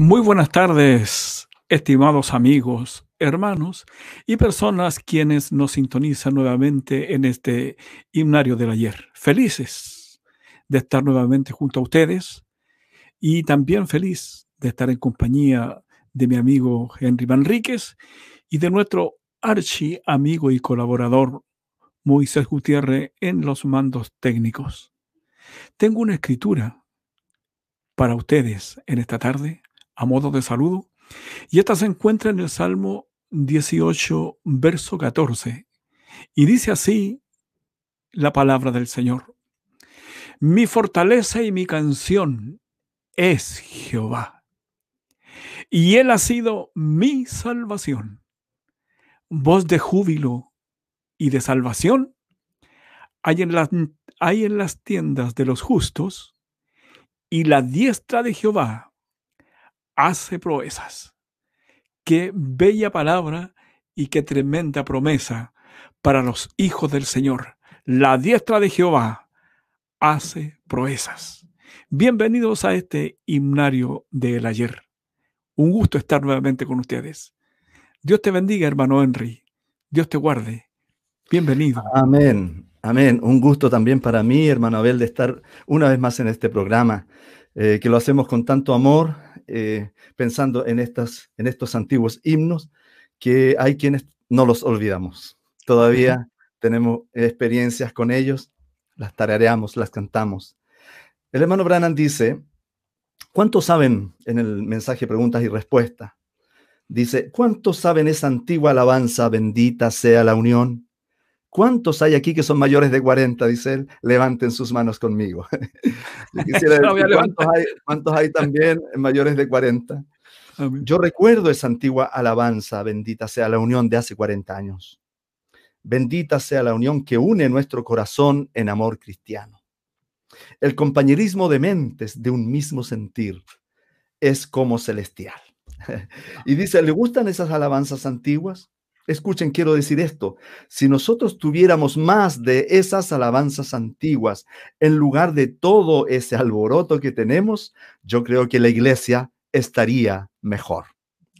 Muy buenas tardes, estimados amigos, hermanos y personas quienes nos sintonizan nuevamente en este himnario del ayer. Felices de estar nuevamente junto a ustedes y también feliz de estar en compañía de mi amigo Henry Manríquez y de nuestro archi amigo y colaborador Moisés Gutiérrez en los mandos técnicos. Tengo una escritura para ustedes en esta tarde a modo de saludo. Y esta se encuentra en el Salmo 18, verso 14. Y dice así la palabra del Señor. Mi fortaleza y mi canción es Jehová. Y Él ha sido mi salvación. Voz de júbilo y de salvación hay en las, hay en las tiendas de los justos, y la diestra de Jehová hace proezas. Qué bella palabra y qué tremenda promesa para los hijos del Señor. La diestra de Jehová hace proezas. Bienvenidos a este himnario del ayer. Un gusto estar nuevamente con ustedes. Dios te bendiga, hermano Henry. Dios te guarde. Bienvenido. Amén. Amén. Un gusto también para mí, hermano Abel, de estar una vez más en este programa, eh, que lo hacemos con tanto amor, eh, pensando en, estas, en estos antiguos himnos que hay quienes no los olvidamos. Todavía tenemos experiencias con ellos, las tarareamos, las cantamos. El hermano Brannan dice, ¿cuántos saben en el mensaje preguntas y respuestas? Dice, ¿cuántos saben esa antigua alabanza, bendita sea la unión? ¿Cuántos hay aquí que son mayores de 40? Dice él, levanten sus manos conmigo. ¿cuántos, hay, también mayores de 40? Yo recuerdo esa antigua alabanza, bendita sea la unión de hace 40 años. Bendita sea la unión que une nuestro corazón en amor cristiano. El compañerismo de mentes de un mismo sentir es como celestial. Y dice, ¿le gustan esas alabanzas antiguas? Escuchen, quiero decir esto. Si nosotros tuviéramos más de esas alabanzas antiguas en lugar de todo ese alboroto que tenemos, yo creo que la iglesia estaría mejor.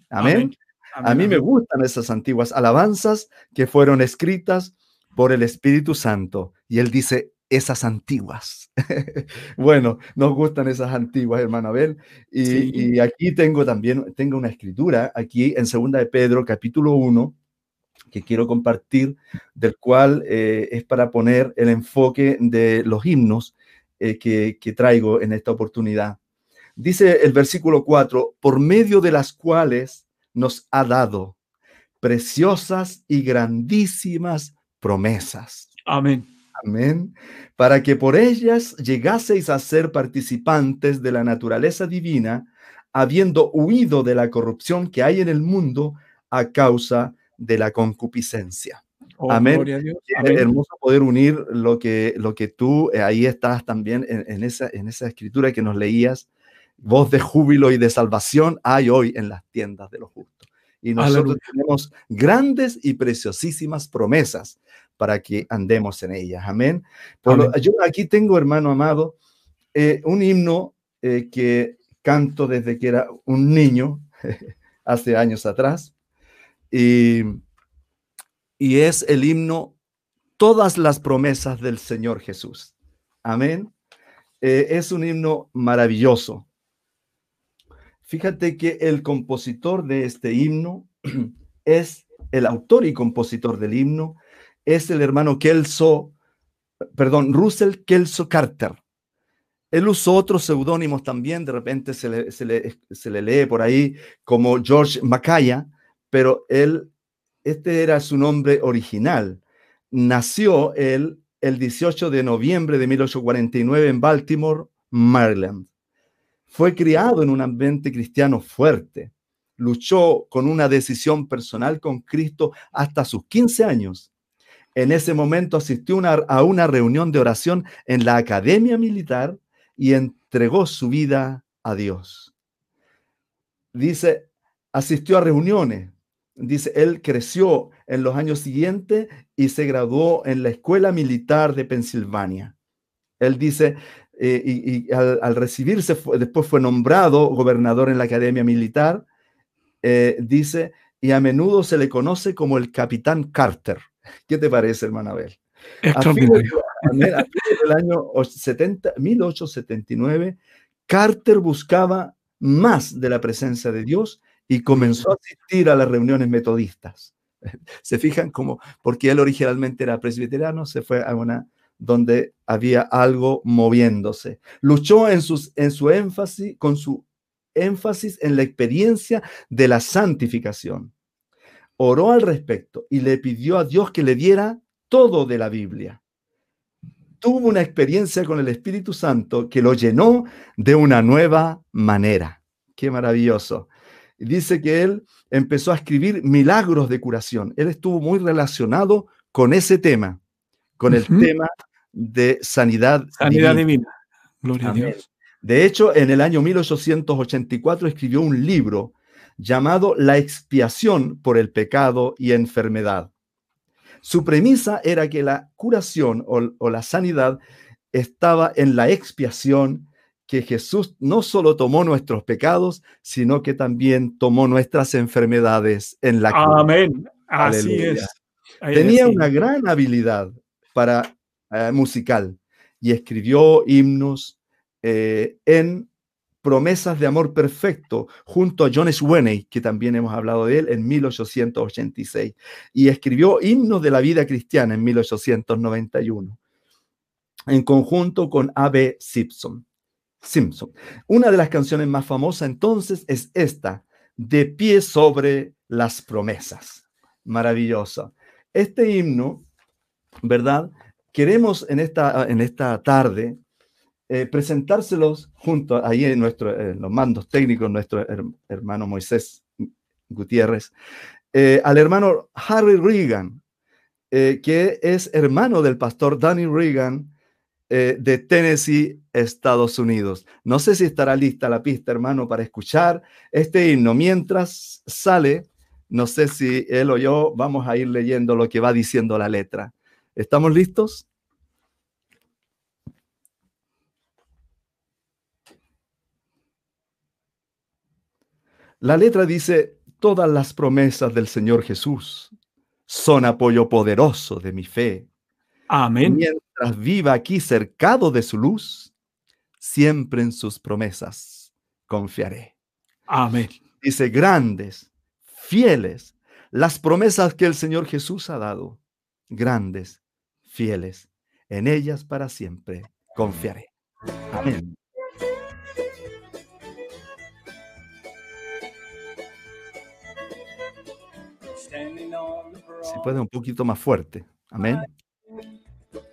Amén. A mí me gustan esas antiguas alabanzas que fueron escritas por el Espíritu Santo. Y él dice, esas antiguas. bueno, nos gustan esas antiguas, hermano Abel. Y, y, aquí tengo también, tengo una escritura, aquí en Segunda de Pedro, capítulo 1, que quiero compartir, del cual eh, es para poner el enfoque de los himnos eh, que, que traigo en esta oportunidad. Dice el versículo 4, por medio de las cuales nos ha dado preciosas y grandísimas promesas. Amén. Amén. Para que por ellas llegaseis a ser participantes de la naturaleza divina, habiendo huido de la corrupción que hay en el mundo a causa de la concupiscencia. Oh, Amén. Hermoso poder unir lo que, lo que tú, eh, ahí estás también en, esa, en esa escritura que nos leías, voz de júbilo y de salvación hay hoy en las tiendas de los justos. Y nosotros tenemos grandes y preciosísimas promesas para que andemos en ellas. Amén. yo aquí tengo, hermano amado, eh, un himno eh, que canto desde que era un niño, hace años atrás. Y, es el himno Todas las promesas del Señor Jesús. Amén. Eh, es un himno maravilloso. Fíjate que el compositor de este himno es el autor y compositor del himno, es el hermano Kelso, perdón, Russell Kelso Carter. Él usó otros seudónimos también, de repente se le, se le, se le lee por ahí como George Macaya, pero él, este era su nombre original. Nació él el 18 de noviembre de 1849 en Baltimore, Maryland. Fue criado en un ambiente cristiano fuerte. Luchó con una decisión personal con Cristo hasta sus 15 años. En ese momento asistió a una reunión de oración en la Academia Militar y entregó su vida a Dios. Dice, asistió a reuniones, Dice, él creció en los años siguientes y se graduó en la Escuela Militar de Pensilvania. Él dice, eh, y, al, recibirse, después fue nombrado gobernador en la Academia Militar, eh, dice, y a menudo se le conoce como el capitán Carter. ¿Qué te parece, hermana Abel? Extraordinario. En el año 70, 1879, Carter buscaba más de la presencia de Dios y comenzó a asistir a las reuniones metodistas. Se fijan cómo, porque él originalmente era presbiteriano, se fue a una donde había algo moviéndose. Luchó en, sus, en su énfasis, con su énfasis en la experiencia de la santificación. Oró al respecto y le pidió a Dios que le diera todo de la Biblia. Tuvo una experiencia con el Espíritu Santo que lo llenó de una nueva manera. Qué maravilloso. Dice que él empezó a escribir milagros de curación. Él estuvo muy relacionado con ese tema, con el tema de sanidad, sanidad divina. Gloria a Dios. De hecho, en el año 1884 escribió un libro llamado La expiación por el pecado y enfermedad. Su premisa era que la curación o, la sanidad estaba en la expiación que Jesús no solo tomó nuestros pecados, sino que también tomó nuestras enfermedades en la cruz. Amén. Así es. Tenía una gran habilidad para eh, musical y escribió himnos eh, en Promesas de Amor Perfecto junto a John Sweney, que también hemos hablado de él, en 1886, y escribió himnos de la vida cristiana en 1891, en conjunto con A.B. Simpson. Simpson. Una de las canciones más famosas entonces es esta, De pie sobre las promesas. Maravillosa. Este himno, ¿verdad? Queremos en esta, en esta tarde eh, presentárselos junto ahí en, nuestro, los mandos técnicos, nuestro hermano Moisés Gutiérrez, eh, al hermano Harry Reagan, eh, que es hermano del pastor Danny Reagan de Tennessee, Estados Unidos. No sé si estará lista la pista, hermano, para escuchar este himno. Mientras sale, no sé si él o yo vamos a ir leyendo lo que va diciendo la letra. ¿Estamos listos? La letra dice, todas las promesas del Señor Jesús son apoyo poderoso de mi fe. Amén. Mientras viva aquí cercado de su luz, siempre en sus promesas confiaré. Amén. Dice, grandes, fieles, las promesas que el Señor Jesús ha dado, grandes, fieles, en ellas para siempre confiaré. Amén. Si puede un poquito más fuerte. Amén.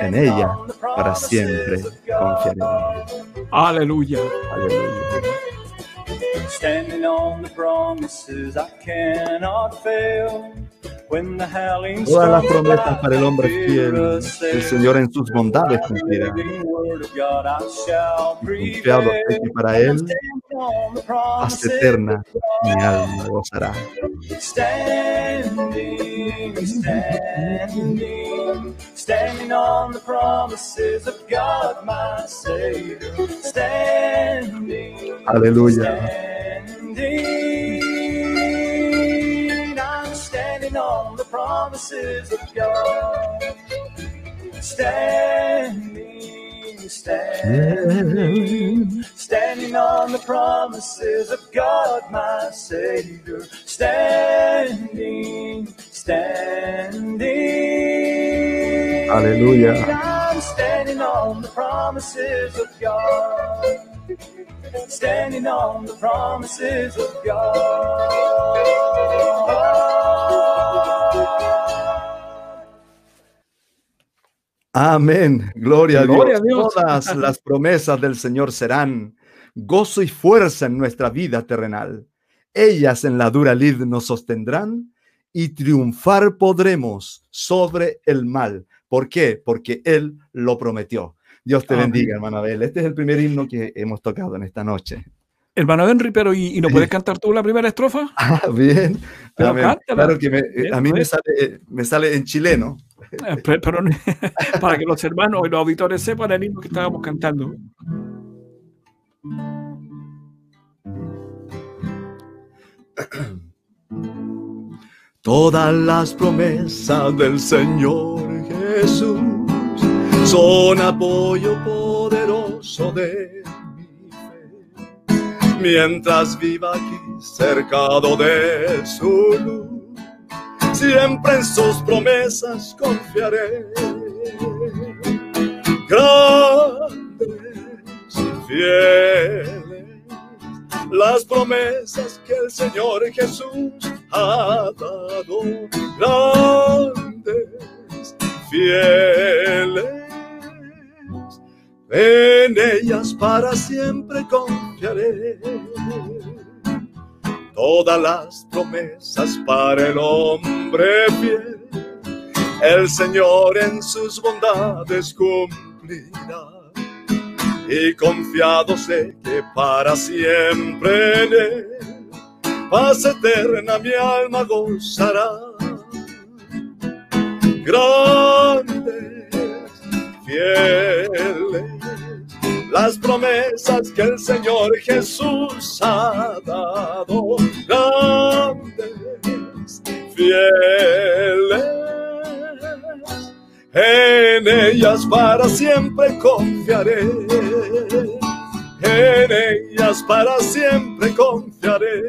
en ella para siempre confiaré. Aleluya. Aleluya. Standing on the promises I cannot fail. Todas las promesas para el hombre fiel, el Señor en sus bondades cumplirá. Y confiado es que para Él, paz eterna mi alma gozará. Standing, standing, standing on the promises of God, my Savior. Standing, Aleluya. standing on the promises of God. Standing, standing, standing on the promises of God, my Savior. Standing, standing. Hallelujah. I'm standing on the promises of God. Standing on the promises of God. Amén. Gloria, a, Dios. Todas las promesas del Señor serán gozo y fuerza en nuestra vida terrenal. Ellas en la dura lid nos sostendrán y triunfar podremos sobre el mal. ¿Por qué? Porque Él lo prometió. Dios te bendiga, hermano Abel. Este es el primer himno que hemos tocado en esta noche. Hermano Henry, pero ¿y, no puedes cantar tú la primera estrofa? Ah, bien. Claro que eh, a mí me sale, eh, me sale, en chileno. Eh, pero, para que los hermanos y los auditores sepan el himno que estábamos cantando. Todas las promesas del Señor Jesús son apoyo poderoso de mi fe. Mientras viva aquí cercado de su luz, siempre en sus promesas confiaré. Grandes fieles las promesas que el Señor Jesús ha dado, grandes, fieles. En ellas para siempre confiaré. Todas las promesas para el hombre fiel, el Señor en sus bondades cumplirá y confiado sé que para siempre en él paz eterna mi alma gozará. Grandes, fieles, las promesas que el Señor Jesús ha dado. Grandes, fieles en ellas para siempre confiaré. En ellas para siempre confiaré.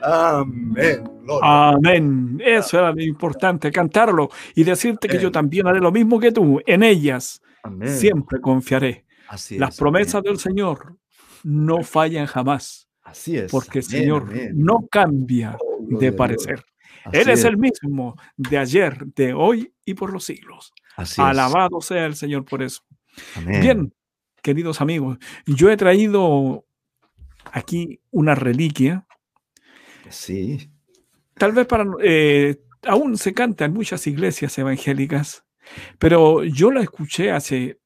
Amén. Amén. Eso era lo importante, cantarlo y decirte que yo también haré lo mismo que tú. En ellas siempre confiaré. Las promesas del Señor no fallan jamás. Así es. Porque el Señor no cambia oh, de parecer. Él es, el mismo de ayer, de hoy y por los siglos. Alabado sea el Señor por eso. Bien, queridos amigos, yo he traído aquí una reliquia. Sí. Tal vez para... Eh, aún se canta en muchas iglesias evangélicas, pero yo la escuché hace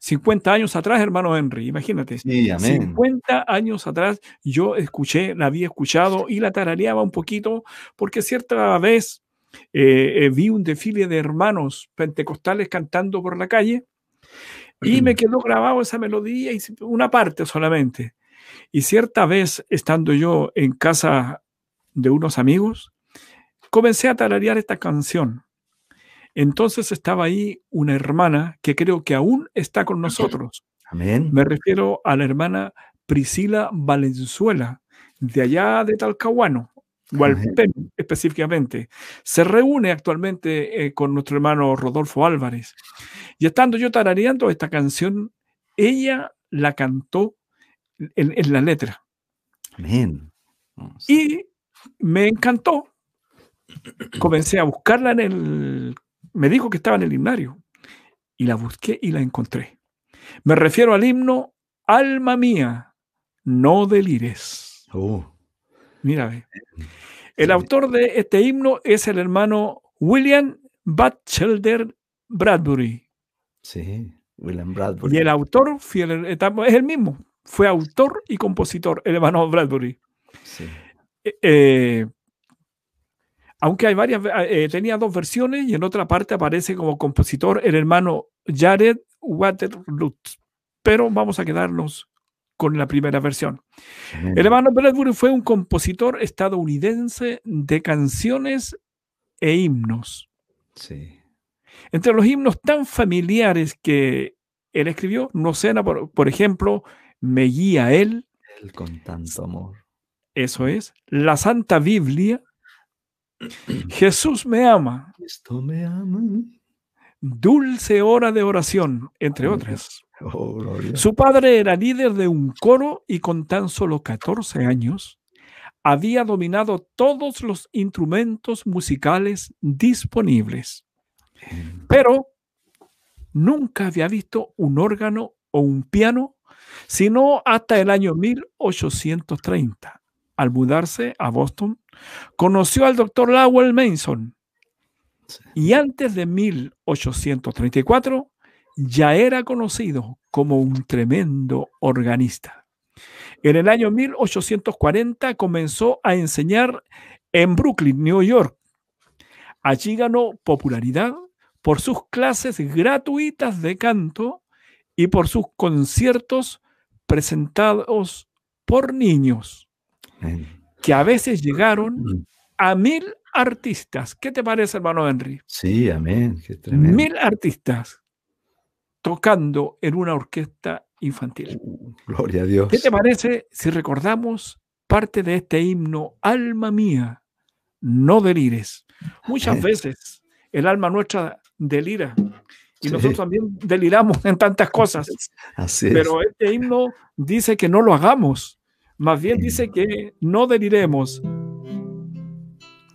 50 años atrás, hermano Henry, imagínate. Sí, 50 años atrás yo escuché, la había escuchado y la tarareaba un poquito porque cierta vez eh, eh, vi un desfile de hermanos pentecostales cantando por la calle y me quedó grabado esa melodía y una parte solamente. Y cierta vez, estando yo en casa de unos amigos, comencé a tararear esta canción. Entonces estaba ahí una hermana que creo que aún está con nosotros. Amén. Me refiero a la hermana Priscila Valenzuela, de allá de Talcahuano, Gualpén específicamente. Se reúne actualmente eh, con nuestro hermano Rodolfo Álvarez. Y estando yo tarareando esta canción, ella la cantó en, la letra. Amén. Y me encantó. Comencé a buscarla en el me dijo que estaba en el himnario y la busqué y la encontré. Me refiero al himno Alma mía, no delires. Oh. Mira, el autor de este himno es el hermano William Batchelder Bradbury. Sí, William Bradbury. Y el autor es el mismo. Fue autor y compositor, el hermano Bradbury. Sí. Eh, eh aunque hay varias, eh, tenía dos versiones y en otra parte aparece como compositor el hermano Jared Waterloo. Pero vamos a quedarnos con la primera versión. El hermano Bradbury fue un compositor estadounidense de canciones e himnos. Sí. Entre los himnos tan familiares que él escribió, no por, por ejemplo, Me guía él. Él con tanto amor. Eso es. La Santa Biblia Jesús me ama. Esto me ama. Dulce hora de oración, entre otras. Oh, Su padre era líder de un coro y con tan solo 14 años había dominado todos los instrumentos musicales disponibles. Pero nunca había visto un órgano o un piano, sino hasta el año 1830. Al mudarse a Boston, conoció al doctor Lowell Mason y antes de 1834 ya era conocido como un tremendo organista. En el año 1840 comenzó a enseñar en Brooklyn, New York. Allí ganó popularidad por sus clases gratuitas de canto y por sus conciertos presentados por niños, que a veces llegaron mm. a mil artistas. ¿Qué te parece, hermano Henry? Sí, amén. Mil artistas tocando en una orquesta infantil. Uh, gloria a Dios. ¿Qué te parece si recordamos parte de este himno, Alma mía, no delires? Muchas veces el alma nuestra delira y nosotros también deliramos en tantas cosas. Así Pero este himno dice que no lo hagamos, más bien dice que no deliremos.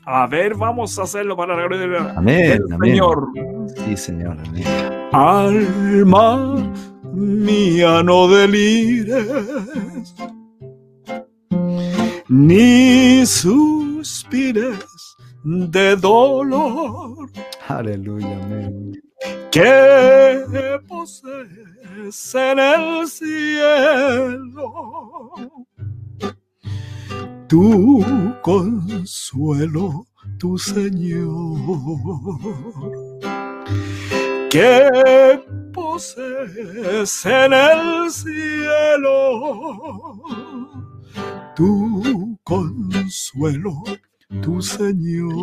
A ver, vamos a hacerlo para la gloria del Señor. Sí, Señor. Amén. Alma mía, no delires, ni suspires de dolor. Aleluya, amén. Que posees en el cielo tu consuelo, tu Señor. Que posees en el cielo tu consuelo, tu Señor.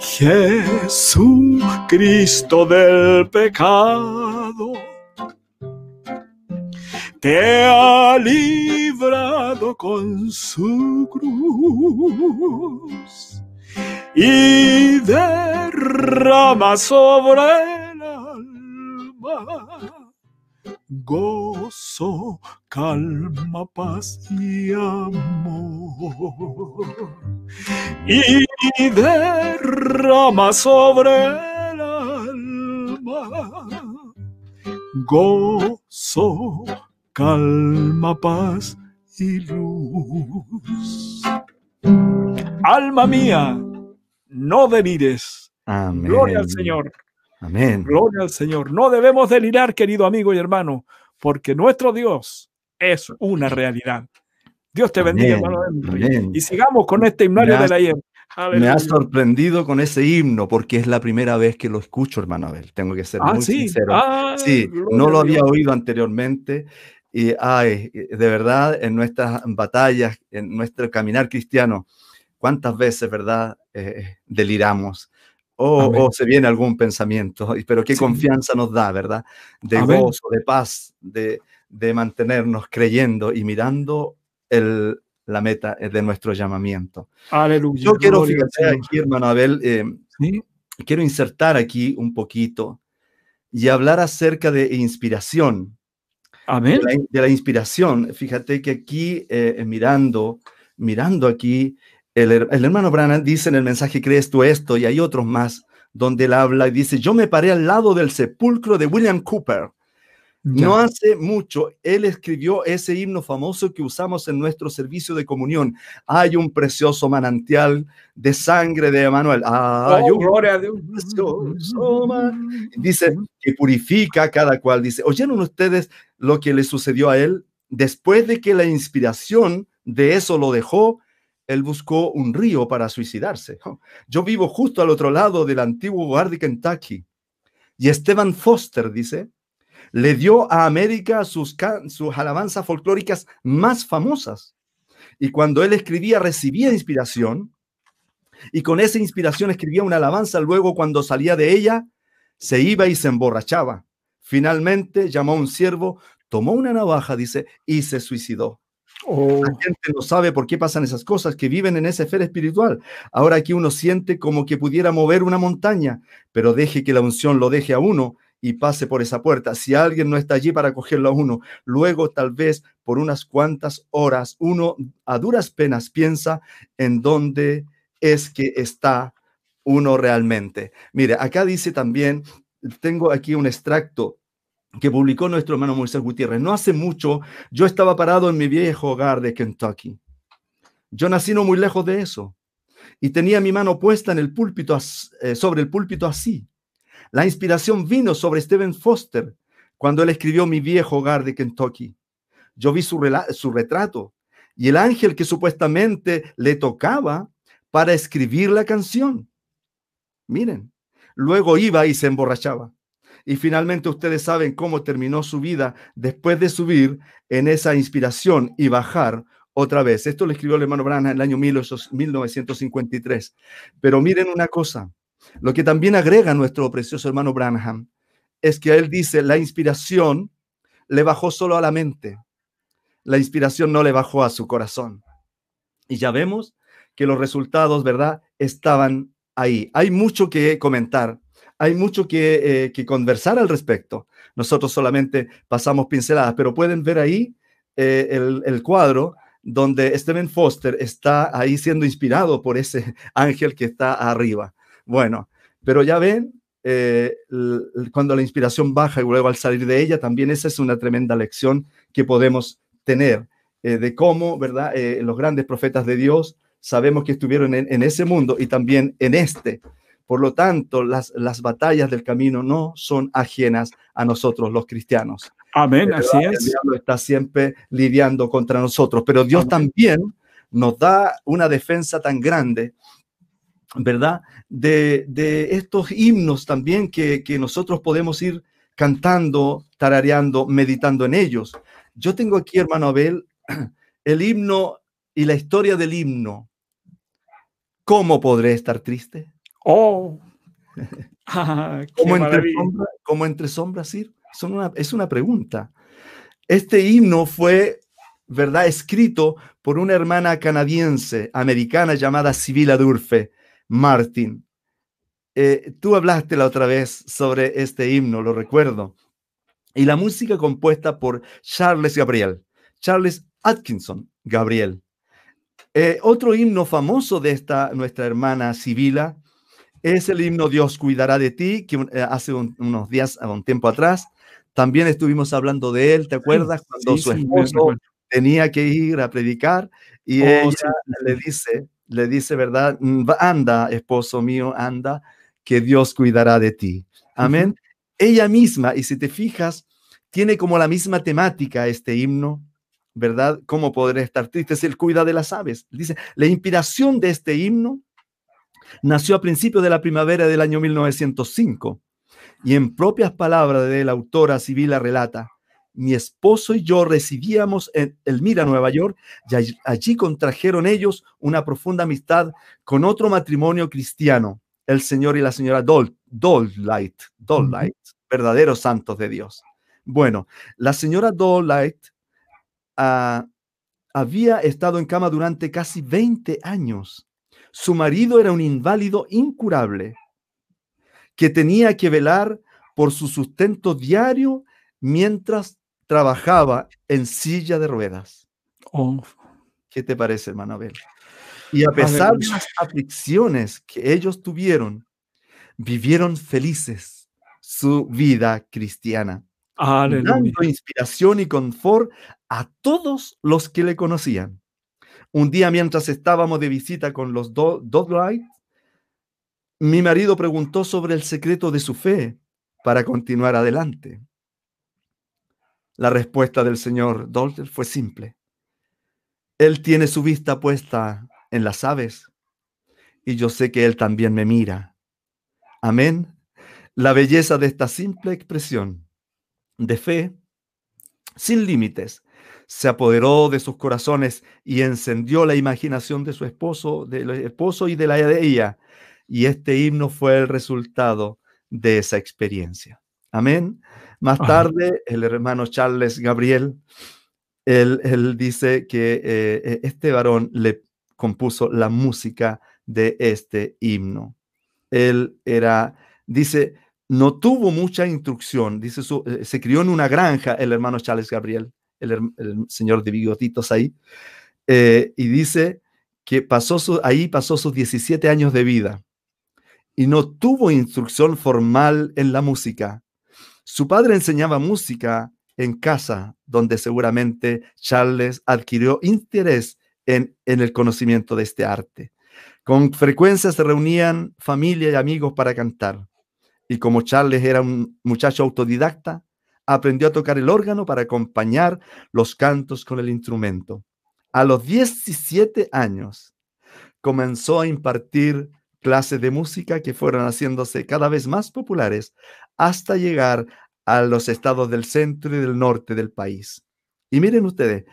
Jesucristo del pecado te ha librado con su cruz y derrama sobre el alma gozo, calma, paz y amor. Y derrama sobre el alma gozo, calma, paz y luz. Alma mía, no delires. Amén. Gloria al Señor. Amén. Gloria al Señor. No debemos delirar, querido amigo y hermano, porque nuestro Dios es una realidad. Dios te bendiga, hermano. Y sigamos con este himnario de la ayer. Me ha sorprendido con ese himno porque es la primera vez que lo escucho, hermano Abel. Tengo que ser ah, muy sincero. Ah, sí, no lo había oído anteriormente y ay, de verdad, en nuestras batallas, en nuestro caminar cristiano, cuántas veces, ¿verdad? Eh, deliramos. O, se viene algún pensamiento, pero qué confianza nos da, ¿verdad? De gozo, de paz, de, de, mantenernos creyendo y mirando el, la meta de nuestro llamamiento. Aleluya. Yo quiero, fíjate aquí, hermano Abel, eh, quiero insertar aquí un poquito y hablar acerca de inspiración. De la, inspiración. Fíjate que aquí, eh, mirando, mirando aquí, el, hermano Branham dice en el mensaje, ¿crees tú esto? Y hay otros más donde él habla y dice, yo me paré al lado del sepulcro de William Cooper. No hace mucho, él escribió ese himno famoso que usamos en nuestro servicio de comunión. Hay un precioso manantial de sangre de Emanuel. Hay oh, gloria a Dios. Dice que purifica a cada cual. Dice, ¿oyeron ustedes lo que le sucedió a él? Después de que la inspiración de eso lo dejó, él buscó un río para suicidarse. Yo vivo justo al otro lado del antiguo hogar de Kentucky. Y Esteban Foster dice, le dio a América sus, sus alabanzas folclóricas más famosas. Y cuando él escribía, recibía inspiración. Y con esa inspiración escribía una alabanza. Luego, cuando salía de ella, se iba y se emborrachaba. Finalmente llamó a un siervo, tomó una navaja, dice, y se suicidó. Oh. La gente no sabe por qué pasan esas cosas, que viven en esa esfera espiritual. Ahora aquí uno siente como que pudiera mover una montaña, pero deje que la unción lo deje a uno y pase por esa puerta. Si alguien no está allí para cogerlo a uno, luego tal vez por unas cuantas horas uno a duras penas piensa en dónde es que está uno realmente. Mire, acá dice también, tengo aquí un extracto que publicó nuestro hermano Moisés Gutiérrez. No hace mucho yo estaba parado en mi viejo hogar de Kentucky. Yo nací no muy lejos de eso y tenía mi mano puesta en el púlpito, eh, sobre el púlpito así. La inspiración vino sobre Stephen Foster cuando él escribió Mi viejo hogar de Kentucky. Yo vi su, su retrato y el ángel que supuestamente le tocaba para escribir la canción. Miren, luego iba y se emborrachaba. Y finalmente ustedes saben cómo terminó su vida después de subir en esa inspiración y bajar otra vez. Esto lo escribió el hermano Branham en el año 1953. Pero miren una cosa, lo que también agrega nuestro precioso hermano Branham es que él dice, la inspiración le bajó solo a la mente, la inspiración no le bajó a su corazón. Y ya vemos que los resultados, ¿verdad?, estaban ahí. Hay mucho que comentar, hay mucho que, eh, conversar al respecto. Nosotros solamente pasamos pinceladas, pero pueden ver ahí eh, el, el cuadro donde Stephen Foster está ahí siendo inspirado por ese ángel que está arriba. Bueno, pero ya ven, eh, cuando la inspiración baja y luego al salir de ella, también esa es una tremenda lección que podemos tener eh, de cómo, ¿verdad? Eh, los grandes profetas de Dios sabemos que estuvieron en, ese mundo y también en este. Por lo tanto, las, las batallas del camino no son ajenas a nosotros los cristianos. Amén, así es. El diablo está siempre lidiando contra nosotros, pero Dios también nos da una defensa tan grande, ¿verdad? De, estos himnos también que, nosotros podemos ir cantando, tarareando, meditando en ellos. Yo tengo aquí, hermano Abel, el himno y la historia del himno. ¿Cómo podré estar triste? Oh, ah, como, entre como entre sombras ir es una pregunta. Este himno fue, ¿verdad?, escrito por una hermana canadiense, americana llamada Sibila Durfe Martin. Eh, tú hablaste la otra vez sobre este himno, lo recuerdo. Y la música compuesta por Charles Gabriel, Charles Atkinson Gabriel. Eh, otro himno famoso de esta nuestra hermana Sibila es el himno Dios cuidará de ti, que eh, hace unos días, un tiempo atrás, también estuvimos hablando de él, ¿te acuerdas? Cuando su esposo tenía que ir a predicar y oh, ella le dice, le dice, ¿verdad? Mm, anda, esposo mío, anda, que Dios cuidará de ti. Amén. Ella misma, y si te fijas, tiene como la misma temática este himno, ¿verdad? ¿Cómo podré estar triste si él cuida de las aves? Dice, la inspiración de este himno nació a principios de la primavera del año 1905 y en propias palabras de la autora Sibila relata, mi esposo y yo residíamos en Elmira, Nueva York, y allí contrajeron ellos una profunda amistad con otro matrimonio cristiano, el señor y la señora Dol, Dollight, Dollight, verdaderos santos de Dios. Bueno, la señora Dollight ah, había estado en cama durante casi 20 años. Su marido era un inválido incurable que tenía que velar por su sustento diario mientras trabajaba en silla de ruedas. Oh. ¿Qué te parece, hermano Abel? Y a pesar de las aflicciones que ellos tuvieron, vivieron felices su vida cristiana, dando inspiración y confort a todos los que le conocían. Un día mientras estábamos de visita con los Doglight, mi marido preguntó sobre el secreto de su fe para continuar adelante. La respuesta del señor Dolter fue simple. Él tiene su vista puesta en las aves y yo sé que él también me mira. Amén. La belleza de esta simple expresión de fe sin límites se apoderó de sus corazones y encendió la imaginación de su esposo, del esposo y de la de ella, y este himno fue el resultado de esa experiencia. Amén. Más tarde, el hermano Charles Gabriel, él, dice que eh, e, este varón le compuso la música de este himno. Él era, dice, no tuvo mucha instrucción, dice, eh, se crió en una granja el hermano Charles Gabriel, el, señor de bigotitos ahí, eh, y dice que pasó ahí pasó sus 17 años de vida y no tuvo instrucción formal en la música. Su padre enseñaba música en casa, donde seguramente Charles adquirió interés en, en el conocimiento de este arte. Con frecuencia se reunían familia y amigos para cantar. Y como Charles era un muchacho autodidacta, aprendió a tocar el órgano para acompañar los cantos con el instrumento. A los 17 años comenzó a impartir clases de música que fueron haciéndose cada vez más populares hasta llegar a los estados del centro y del norte del país. Y miren ustedes,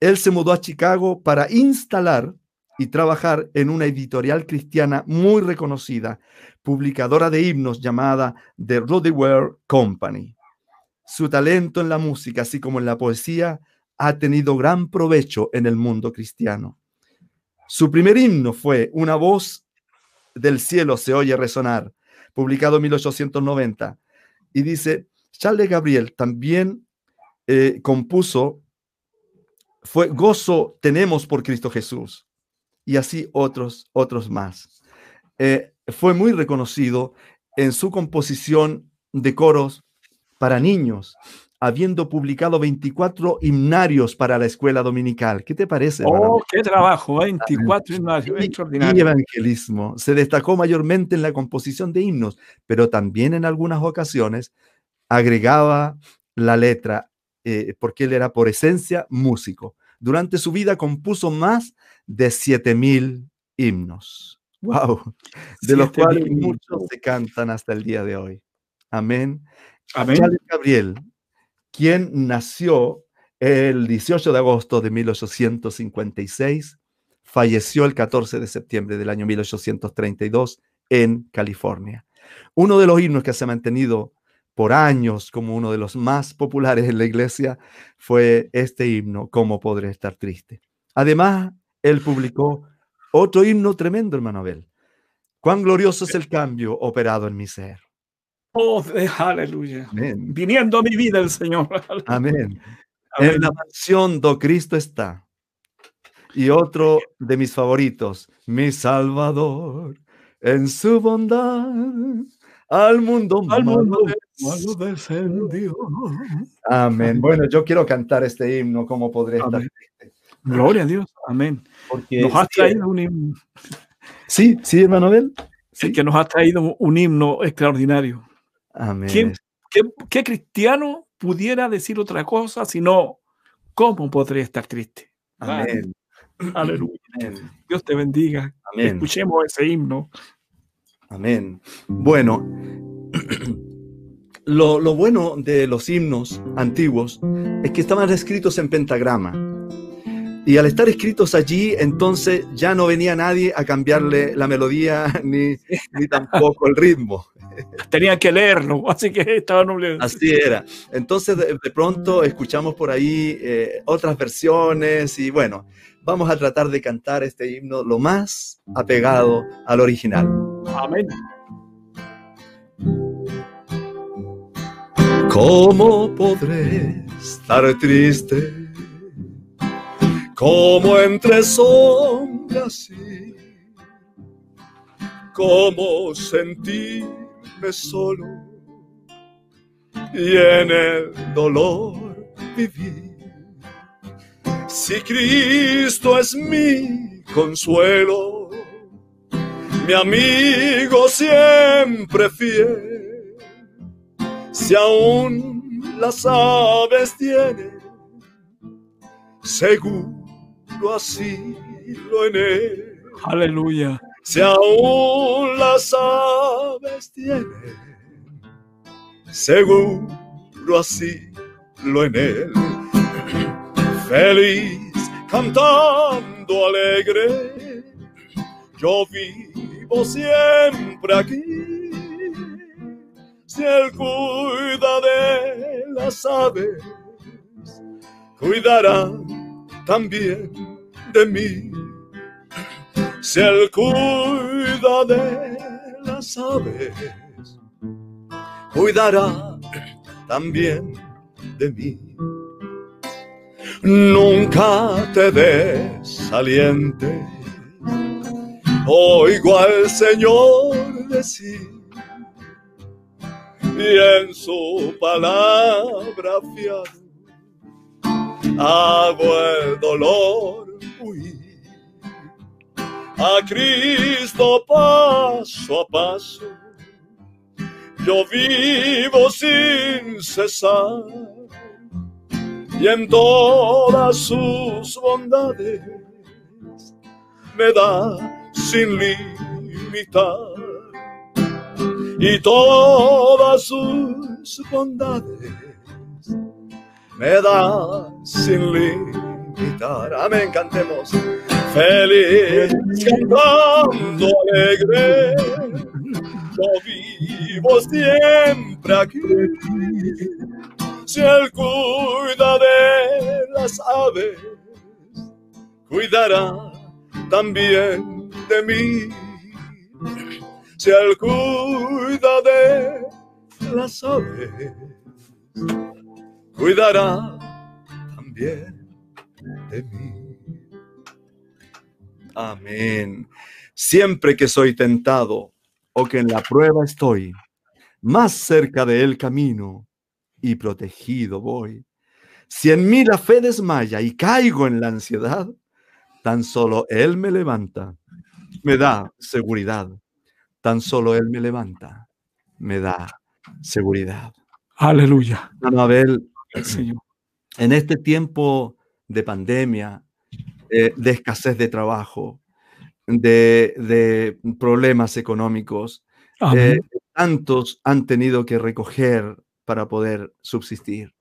él se mudó a Chicago para instalar y trabajar en una editorial cristiana muy reconocida, publicadora de himnos llamada The Ware Company. Su talento en la música, así como en la poesía, ha tenido gran provecho en el mundo cristiano. Su primer himno fue Una voz del cielo se oye resonar, publicado en 1890. Y dice, Charles Gabriel también eh, compuso, fue Gozo tenemos por Cristo Jesús. Y así otros, otros más. Eh, fue muy reconocido en su composición de coros para niños, habiendo publicado 24 himnarios para la escuela dominical. ¿Qué te parece? Oh, qué trabajo, 24 himnarios, extraordinario. Y evangelismo. Se destacó mayormente en la composición de himnos, pero también en algunas ocasiones agregaba la letra, eh, porque él era por esencia músico. Durante su vida compuso más de 7000 himnos. ¡Wow! De los cuales muchos se cantan hasta el día de hoy. Amén. Amén. Gabriel quien nació el 18 de agosto de 1856, falleció el 14 de septiembre del año 1832 en California. Uno de los himnos que se ha mantenido por años como uno de los más populares en la iglesia fue este himno, ¿Cómo podré estar triste? Además, él publicó otro himno tremendo, hermano Abel. Cuán glorioso es el cambio operado en mi ser. Oh, aleluya. Viniendo a mi vida el Señor. Amén. En la mansión do Cristo está. Y otro de mis favoritos, mi Salvador, en su bondad al mundo al mundo malo descendió. Amén. Bueno, yo quiero cantar este himno, como podré estar. Gloria a Dios. Amén. Porque nos has traído un himno. Sí, sí, hermano Abel. Sí. que nos ha traído un himno extraordinario. Amén. qué, cristiano pudiera decir otra cosa sino cómo podría estar triste? Amén. Aleluya. Dios te bendiga. Escuchemos ese himno. Amén. Bueno, lo, lo, bueno de los himnos antiguos es que estaban escritos en pentagrama. Y al estar escritos allí, entonces ya no venía nadie a cambiarle la melodía ni, ni tampoco el ritmo. Tenían que leerlo, así que estaban obligados. Así era. Entonces de, pronto escuchamos por ahí eh, otras versiones y bueno, vamos a tratar de cantar este himno lo más apegado al original. Amén. ¿Cómo podré estar triste? como entre sombras y como solo y en el dolor vivir. Si Cristo es mi consuelo, mi amigo siempre fiel, si aún las aves tienen seguro asilo en él. Aleluya. Si aún las aves tienen, seguro asilo en él. Feliz, cantando alegre, yo vivo siempre aquí. Si él cuida de las aves, cuidará también de mí. Si él cuida de las aves, cuidará también de mí. Nunca te desalientes. Oigo al Señor decir y en su palabra fiar hago el dolor huir. A Cristo paso a paso, yo vivo sin cesar y en todas sus bondades me da sin limitar y todas sus bondades me da sin limitar. Amén, cantemos. Feliz cantando alegre, yo vivo siempre aquí. Si él cuida de las aves, cuidará también de mí. Si él cuida de las aves, cuidará también de mí. Amén. Siempre que soy tentado o que en la prueba estoy, más cerca de él camino y protegido voy. Si en mí la fe desmaya y caigo en la ansiedad, tan solo él me levanta, me da seguridad. Tan solo él me levanta, me da seguridad. Aleluya. Anabel, en este tiempo de pandemia, eh, de escasez de trabajo, de, problemas económicos, eh, tantos han tenido que recoger para poder subsistir.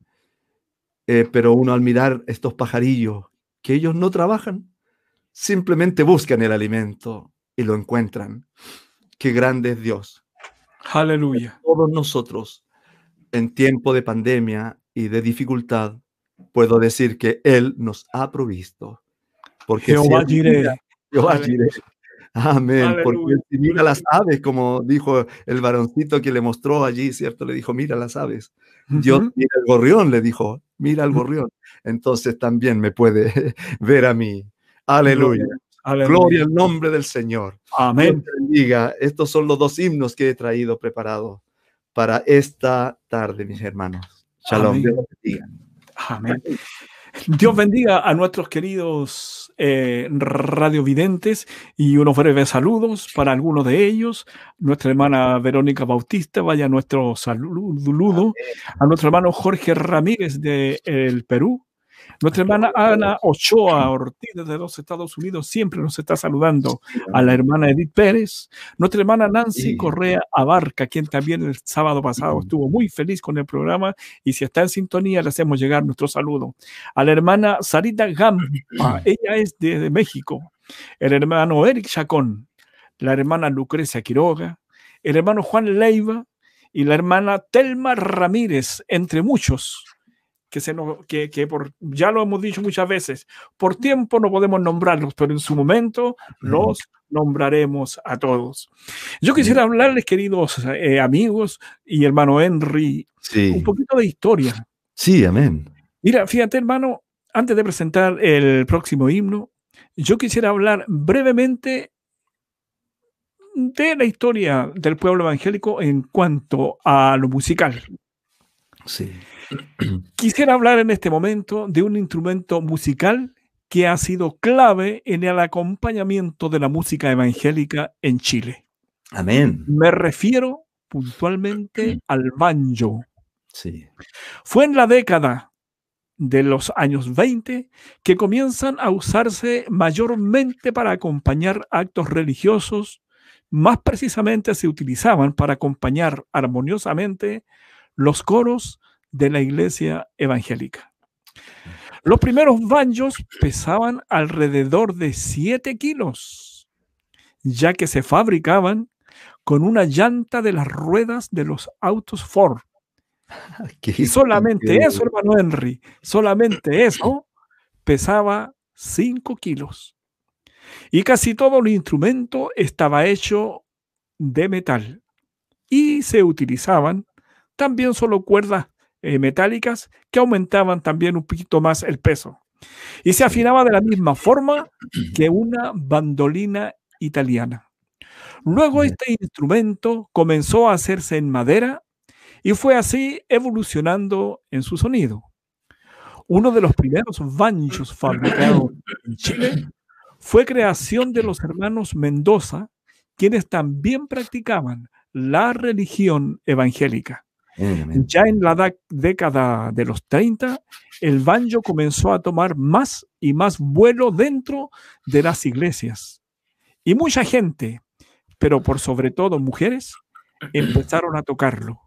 Eh, pero uno al mirar estos pajarillos, que ellos no trabajan, simplemente buscan el alimento y lo encuentran. Qué grande es Dios. Aleluya. Todos nosotros, en tiempo de pandemia y de dificultad, puedo decir que Él nos ha provisto. Porque Jehová Jehová Amén. Porque si mira las aves, como dijo el varoncito que le mostró allí, ¿cierto? Le dijo, mira las aves. Dios mira el gorrión, le dijo, mira el gorrión. Entonces también me puede ver a mí. Aleluya. Gloria al nombre del Señor. Amén. Diga, estos son los dos himnos que he traído preparados para esta tarde, mis hermanos. Shalom. Amén. Dios bendiga a nuestros queridos eh, radiovidentes y unos breves saludos para algunos de ellos. Nuestra hermana Verónica Bautista, vaya nuestro saludo. A nuestro hermano Jorge Ramírez de el Perú. Nuestra hermana Ana Ochoa Ortiz de los Estados Unidos siempre nos está saludando. A la hermana Edith Pérez. Nuestra hermana Nancy Correa Abarca, quien también el sábado pasado estuvo muy feliz con el programa y si está en sintonía le hacemos llegar nuestro saludo. A la hermana Sarita Gampa, ella es de, México. El hermano Eric Chacón. La hermana Lucrecia Quiroga. El hermano Juan Leiva y la hermana Telma Ramírez, entre muchos que, se que, por, ya lo hemos dicho muchas veces, por tiempo no podemos nombrarlos, pero en su momento los nombraremos a todos. Yo quisiera hablarles, queridos eh, amigos y hermano Henry, un poquito de historia. Sí, amén. Mira, fíjate, hermano, antes de presentar el próximo himno, yo quisiera hablar brevemente de la historia del pueblo evangélico en cuanto a lo musical. Sí. Quisiera hablar en este momento de un instrumento musical que ha sido clave en el acompañamiento de la música evangélica en Chile. Amén. Me refiero puntualmente al banjo. Sí. Fue en la década de los años 20 que comienzan a usarse mayormente para acompañar actos religiosos, más precisamente se utilizaban para acompañar armoniosamente los coros de la iglesia evangélica. Los primeros banjos pesaban alrededor de 7 kilos, ya que se fabricaban con una llanta de las ruedas de los autos Ford. y solamente eso, hermano Henry, solamente eso pesaba 5 kilos. Y casi todo el instrumento estaba hecho de metal y se utilizaban también solo cuerdas eh, metálicas que aumentaban también un poquito más el peso. Y se afinaba de la misma forma que una bandolina italiana. Luego este instrumento comenzó a hacerse en madera y fue así evolucionando en su sonido. Uno de los primeros banjos fabricados en Chile fue creación de los hermanos Mendoza, quienes también practicaban la religión evangélica. Ya en la década de los 30, el banjo comenzó a tomar más y más vuelo dentro de las iglesias. Y mucha gente, pero por sobre todo mujeres, empezaron a tocarlo.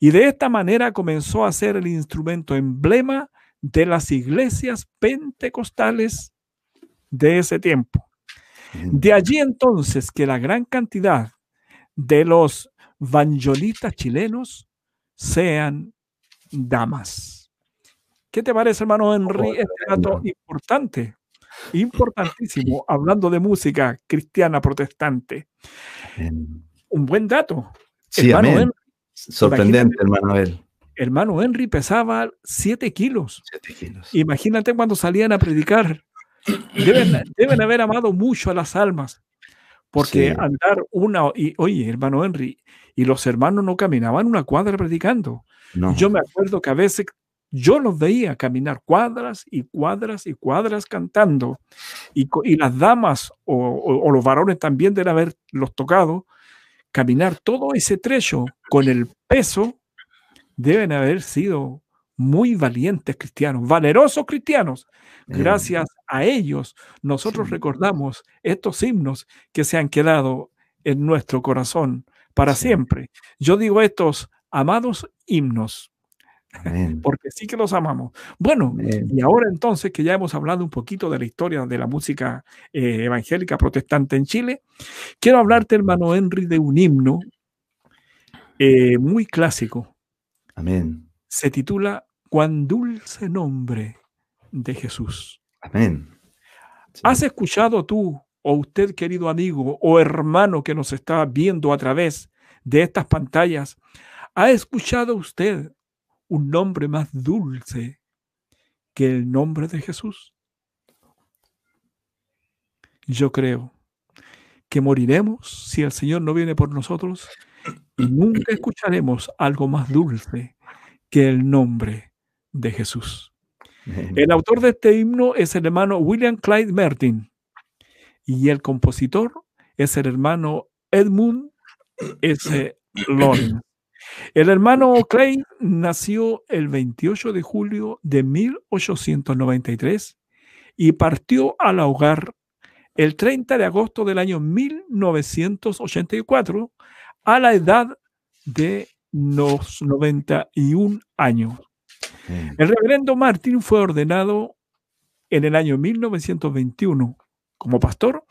Y de esta manera comenzó a ser el instrumento emblema de las iglesias pentecostales de ese tiempo. De allí entonces que la gran cantidad de los vanjolitas chilenos sean damas. ¿Qué te parece, hermano Henry? Este dato importante, importantísimo, hablando de música cristiana protestante. Un buen dato. Sí, hermano Sorprendente, hermano Abel. Hermano Henry pesaba 7 kilos. Imagínate cuando salían a predicar. Deben, haber amado mucho a las almas. Porque andar una. Y, oye, hermano Henry, y los hermanos no caminaban una cuadra predicando. Yo me acuerdo que a veces yo los veía caminar cuadras y cuadras y cuadras cantando. Y, y las damas o, los varones también deben haberlos tocado. Caminar todo ese trecho con el peso deben haber sido muy valientes cristianos, valerosos cristianos. Gracias a ellos nosotros recordamos estos himnos que se han quedado en nuestro corazón para siempre. Yo digo estos amados himnos, porque sí que los amamos. Bueno, y ahora entonces que ya hemos hablado un poquito de la historia de la música eh, evangélica protestante en Chile, quiero hablarte, hermano Henry, de un himno eh, muy clásico. Amén. Se titula Cuán dulce nombre de Jesús. Amén. ¿Has escuchado tú o usted, querido amigo o hermano que nos está viendo a través de estas pantallas, ¿ha escuchado usted un nombre más dulce que el nombre de Jesús? Yo creo que moriremos si el Señor no viene por nosotros y nunca escucharemos algo más dulce que el nombre de Jesús. El autor de este himno es el hermano William Clyde Martin y el compositor es el hermano Edmund S. Lawrence. El hermano Clay nació el 28 de julio de 1893 y partió al hogar el 30 de agosto del año 1984 a la edad de los 91 años. El reverendo Martin fue ordenado en el año 1921 como pastor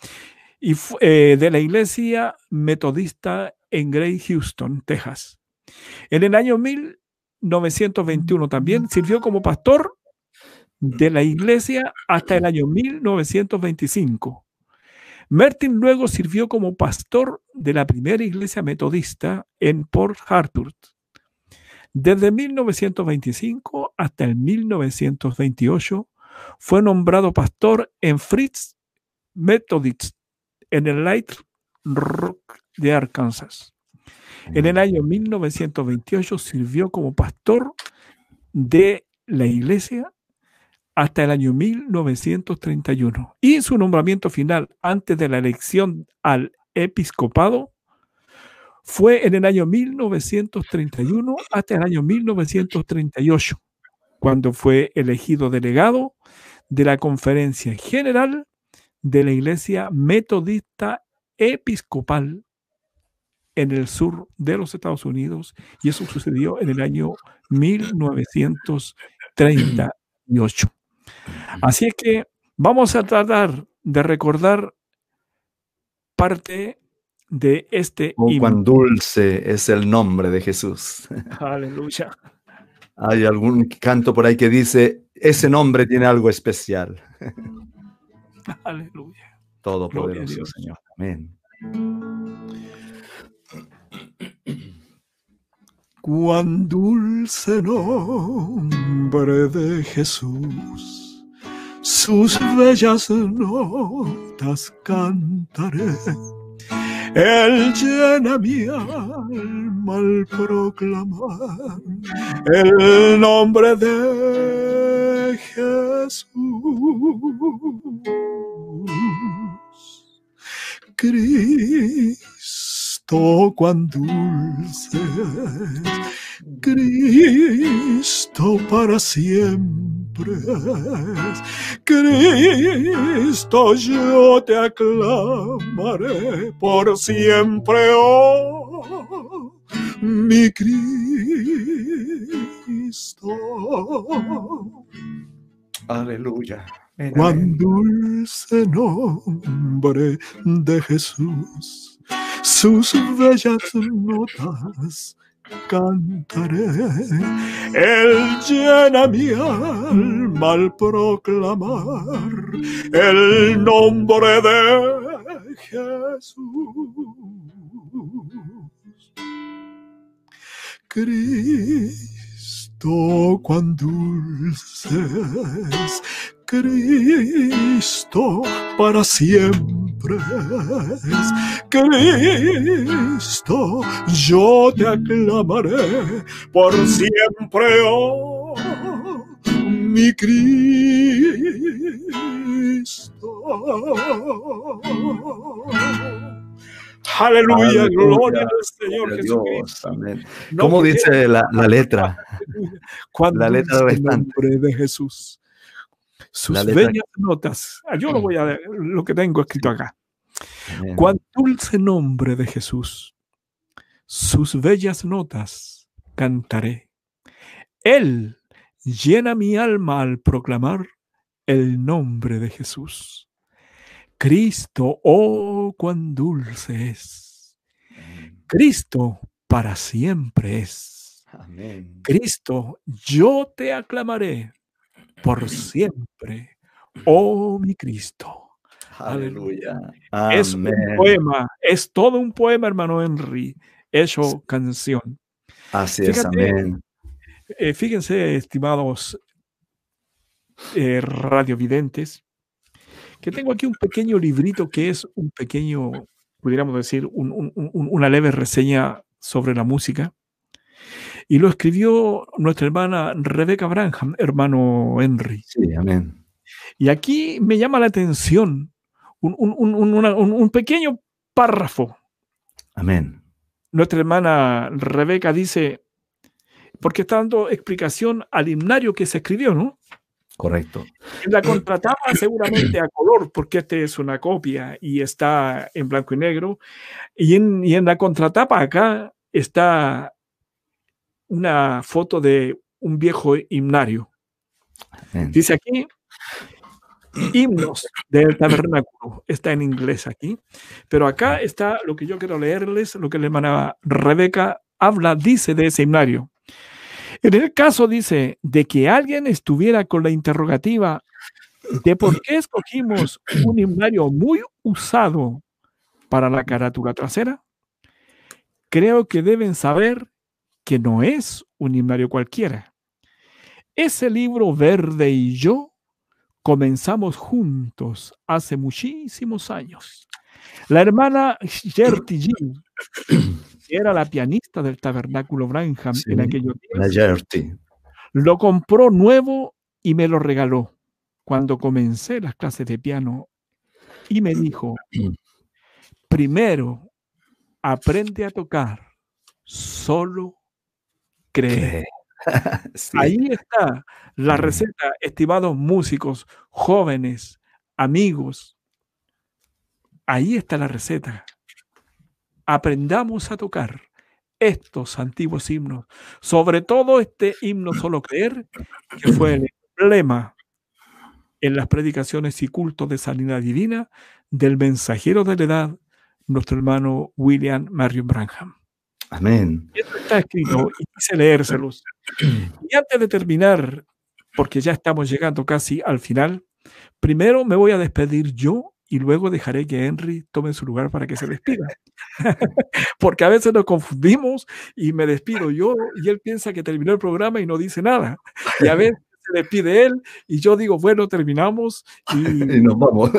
y eh, de la iglesia metodista en Gray, Houston, Texas. En el año 1921 también sirvió como pastor de la iglesia hasta el año 1925. Martin luego sirvió como pastor de la primera iglesia metodista en Port Harcourt. Desde 1925 hasta el 1928 fue nombrado pastor en Fritz Methodist en el Light Rock de Arkansas. En el año 1928 sirvió como pastor de la iglesia hasta el año 1931 y su nombramiento final antes de la elección al episcopado fue en el año 1931 hasta el año 1938, cuando fue elegido delegado de la Conferencia General de la Iglesia Metodista Episcopal en el sur de los Estados Unidos y eso sucedió en el año 1938. Así es que vamos a tratar de recordar parte de este oh, cuán dulce es el nombre de Jesús. Aleluya. Hay algún canto por ahí que dice, ese nombre tiene algo especial. Aleluya. Todo poderoso Señor. Amén. Cuán dulce nombre de Jesús, sus bellas notas cantaré Él llena mi alma al proclamar el nombre de Jesús. Cristo, cuán dulce, Cristo para siempre. Cristo, yo te aclamaré por siempre, oh, mi Cristo. Aleluya. Cuán dulce nombre de Jesús, sus bellas notas cantaré. Él llena mi alma al proclamar el nombre de Jesús. Cristo, cuán dulces Cristo para siempre es Cristo, yo te aclamaré por siempre, oh, mi Cristo. Aleluya, gloria al Señor Jesús. Amén. ¿Cómo dice la, letra? la letra nombre de Jesús sus bellas notas. Ah, yo lo voy a ver, lo que tengo escrito acá. Cuán dulce nombre de Jesús. Sus bellas notas cantaré. Él llena mi alma al proclamar el nombre de Jesús. Cristo, oh, cuán dulce es. Cristo para siempre es. Cristo, yo te aclamaré por siempre, oh mi Cristo. Aleluya. Es un poema, es todo un poema, hermano Henry, hecho canción. Así es, amén. Eh, fíjense, estimados eh, radiovidentes, que tengo aquí un pequeño librito que es un pequeño, pudiéramos decir, una leve reseña sobre la música. Y lo escribió nuestra hermana Rebecca Branham, hermano Henry. Sí, amén. Y aquí me llama la atención un, pequeño párrafo. Amén. Nuestra hermana Rebeca dice, porque está dando explicación al himnario que se escribió, ¿no? Correcto. La contrataba seguramente a color, porque este es una copia y está en blanco y negro. Y en, y en la contratapa acá está una foto de un viejo himnario. Dice aquí, himnos del tabernáculo. Está en inglés aquí. Pero acá está lo que yo quiero leerles, lo que la hermana Rebeca habla, dice de ese himnario. En el caso dice de que alguien estuviera con la interrogativa de por qué escogimos un himnario muy usado para la carátula trasera, creo que deben saber que no es un himnario cualquiera. Ese libro verde y yo comenzamos juntos hace muchísimos años. La hermana Gertie era la pianista del tabernáculo Branham en aquellos días, lo compró nuevo y me lo regaló. Cuando comencé las clases de piano y me dijo, primero aprende a tocar solo cree. Ahí está la receta, estimados músicos, jóvenes, amigos. Ahí está la receta. Aprendamos a tocar estos antiguos himnos, sobre todo este himno Solo Creer, que fue el emblema en las predicaciones y cultos de sanidad divina del mensajero de la edad, nuestro hermano William Marion Branham. Amén. Esto está escrito y quise leérselos. Y antes de terminar, porque ya estamos llegando casi al final, primero me voy a despedir yo y luego dejaré que Henry tome su lugar para que se despida. porque a veces nos confundimos y me despido yo y él piensa que terminó el programa y no dice nada. Y a veces se despide él y yo digo, bueno, terminamos y, y nos vamos.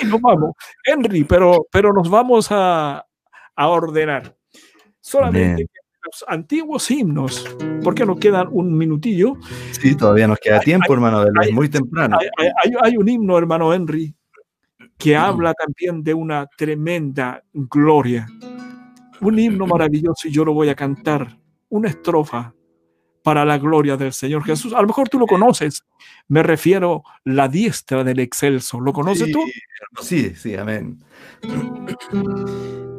y nos vamos. Henry, pero, pero nos vamos a, a ordenar. Solamente los antiguos himnos, porque nos quedan un minutillo. Sí, todavía nos queda tiempo, hermano, es muy temprano. Hay, un himno, hermano Henry, que habla también de una tremenda gloria. Un himno maravilloso y yo lo voy a cantar, una estrofa para la gloria del Señor Jesús. A lo mejor tú lo conoces. Me refiero la diestra del excelso. ¿Lo conoces tú? Sí, sí, amén.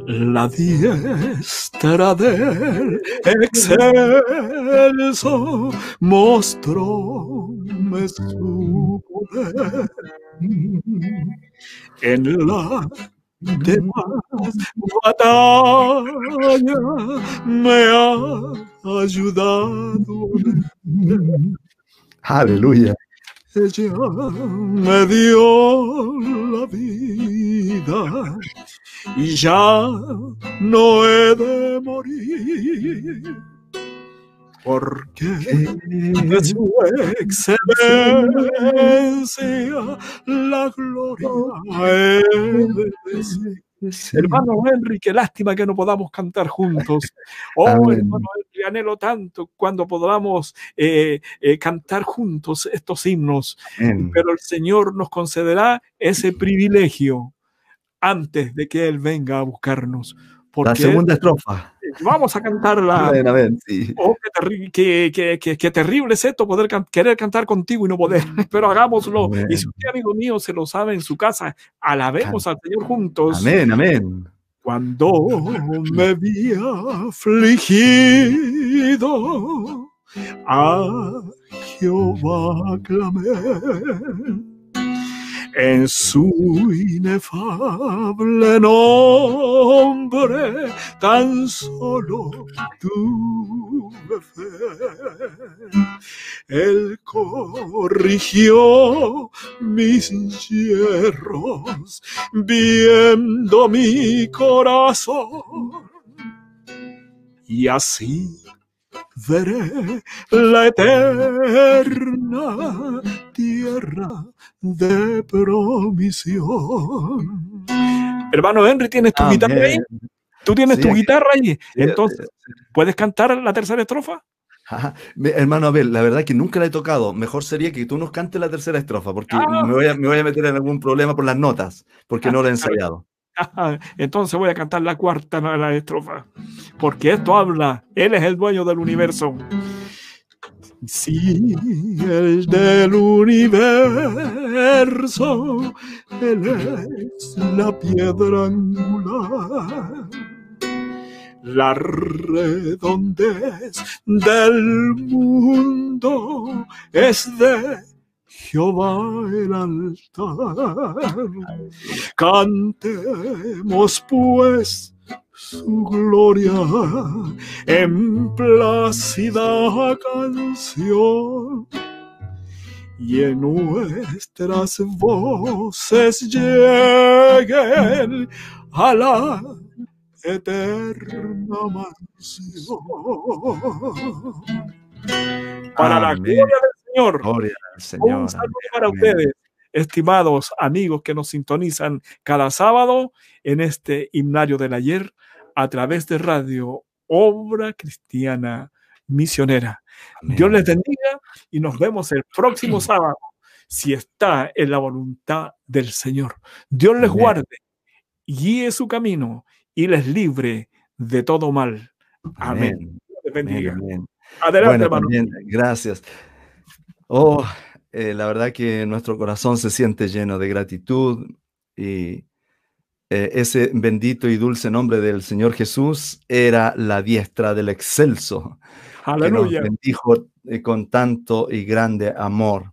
La diestra del excelso mostró su poder en la demás batalla me ha ayudado. Aleluya. Ella me dio la vida y ya no he de morir porque de su excelencia la gloria Hermano Henry, qué lástima que no podamos cantar juntos. Oh, hermano Henry, anhelo tanto cuando podamos eh, eh, cantar juntos estos himnos. Pero el Señor nos concederá ese privilegio antes de que Él venga a buscarnos. la segunda estrofa. Vamos a cantarla. Oh, qué, qué, terrible es esto, poder querer cantar contigo y no poder. Pero hagámoslo. Y si usted, amigo mío, se lo sabe en su casa, alabemos al Señor juntos. Amén, amén. Cuando me vi afligido, a Jehová clamé en su inefable nombre tan solo tuve fe. Él corrigió mis hierros, viendo mi corazón. Y así veré la eterna tierra de promisión. Hermano Henry, ¿tienes tu guitarra ahí? ¿Tú tienes tu guitarra ahí? Entonces, ¿puedes cantar la tercera estrofa? Hermano Abel, la verdad que nunca la he tocado. Mejor sería que tú nos cantes la tercera estrofa, porque ah. me, voy a, meter en algún problema por las notas, porque no la he ensayado. Entonces voy a cantar la cuarta la estrofa, porque esto habla, Él es el dueño del universo. Sí, el del universo, Él es la piedra angular, la redondez del mundo es de Jehová el altar. Cantemos pues su gloria en plácida canción y en nuestras voces lleguen a la eterna mansión. Para la gloria del Señor. Gloria al Señor. Un saludo para ustedes estimados amigos que nos sintonizan cada sábado en este himnario del ayer a través de radio Obra Cristiana Misionera. Dios les bendiga y nos vemos el próximo sábado si está en la voluntad del Señor. Dios les guarde, guíe su camino y les libre de todo mal. Amén. Dios les bendiga. Adelante, hermano. gracias. Oh, eh, la verdad que nuestro corazón se siente lleno de gratitud y eh, ese bendito y dulce nombre del Señor Jesús era la diestra del excelso. Aleluya. Que nos bendijo eh, con tanto y grande amor.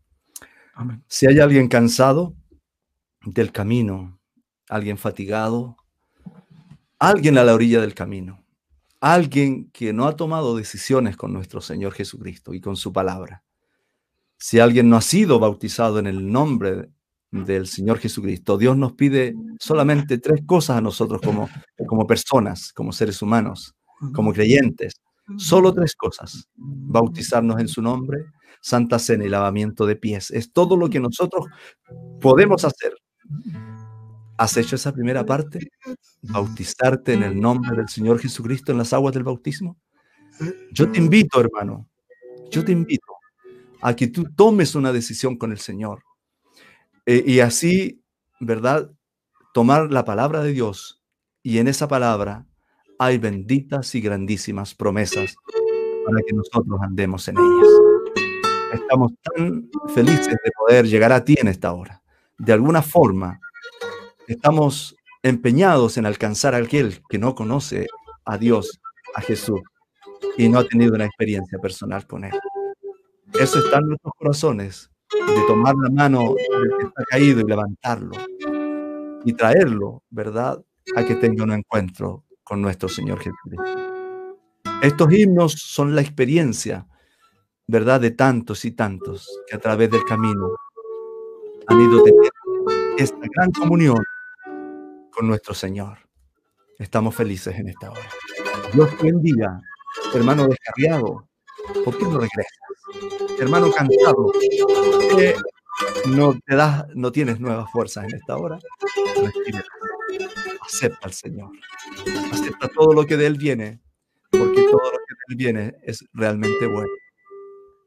Si hay alguien cansado del camino, alguien fatigado, alguien a la orilla del camino, alguien que no ha tomado decisiones con nuestro Señor Jesucristo y con su palabra. Si alguien no ha sido bautizado en el nombre del Señor Jesucristo. Dios nos pide solamente tres cosas a nosotros como, como personas, como seres humanos, como creyentes. Solo tres cosas. Bautizarnos en su nombre, Santa Cena y lavamiento de pies. Es todo lo que nosotros podemos hacer. ¿Has hecho esa primera parte? Bautizarte en el nombre del Señor Jesucristo en las aguas del bautismo. Yo te invito, hermano, yo te invito a que tú tomes una decisión con el Señor. Eh, y así, ¿verdad? Tomar la palabra de Dios y en esa palabra hay benditas y grandísimas promesas para que nosotros andemos en ellas. Estamos tan felices de poder llegar a ti en esta hora. De alguna forma, estamos empeñados en alcanzar a aquel que no conoce a Dios, a Jesús, y no ha tenido una experiencia personal con Él. Eso está en nuestros corazones, de tomar la mano del que está caído y levantarlo y traerlo, ¿verdad? A que tenga un encuentro con nuestro Señor Jesucristo. Estos himnos son la experiencia, ¿verdad? De tantos y tantos que a través del camino han ido teniendo esta gran comunión con nuestro Señor. Estamos felices en esta hora. Dios te bendiga, hermano descarriado. ¿Por qué no regresas? Hermano cansado, ¿por no te das, no tienes nuevas fuerzas en esta hora? Acepta al Señor. Acepta todo lo que de Él viene, porque todo lo que de Él viene es realmente bueno.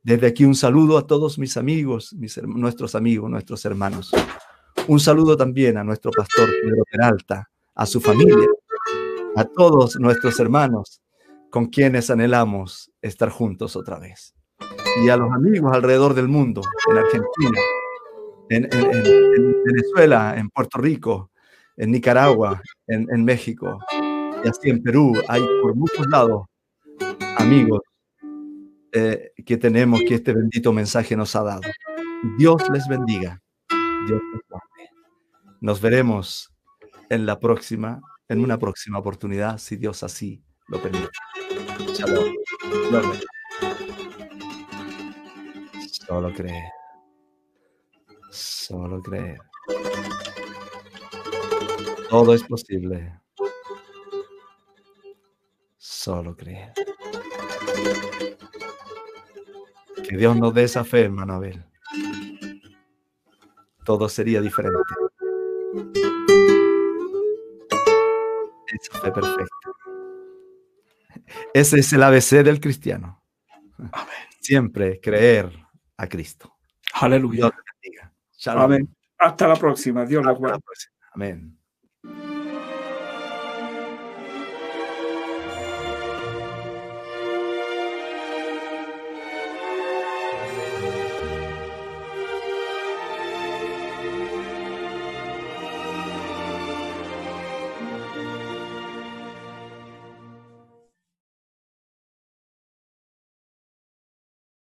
Desde aquí un saludo a todos mis amigos, mis, nuestros amigos, nuestros hermanos. Un saludo también a nuestro pastor Pedro Peralta, a su familia, a todos nuestros hermanos con quienes anhelamos estar juntos otra vez. Y a los amigos alrededor del mundo, en Argentina, en, Venezuela, en Puerto Rico, en Nicaragua, en, México, y así en Perú, hay por muchos lados amigos eh, que tenemos que este bendito mensaje nos ha dado. Dios les bendiga. Dios les Nos veremos en la próxima, en una próxima oportunidad, si Dios así lo permite. Solo cree. Solo cree. Todo es posible. Solo cree. Que Dios nos dé esa fe, hermano Abel. Todo sería diferente. Esa fe perfecta. Ese es el ABC del cristiano. Siempre creer a Cristo. Aleluya. Dios Amén. Hasta la próxima. Dios la guarde. Amén.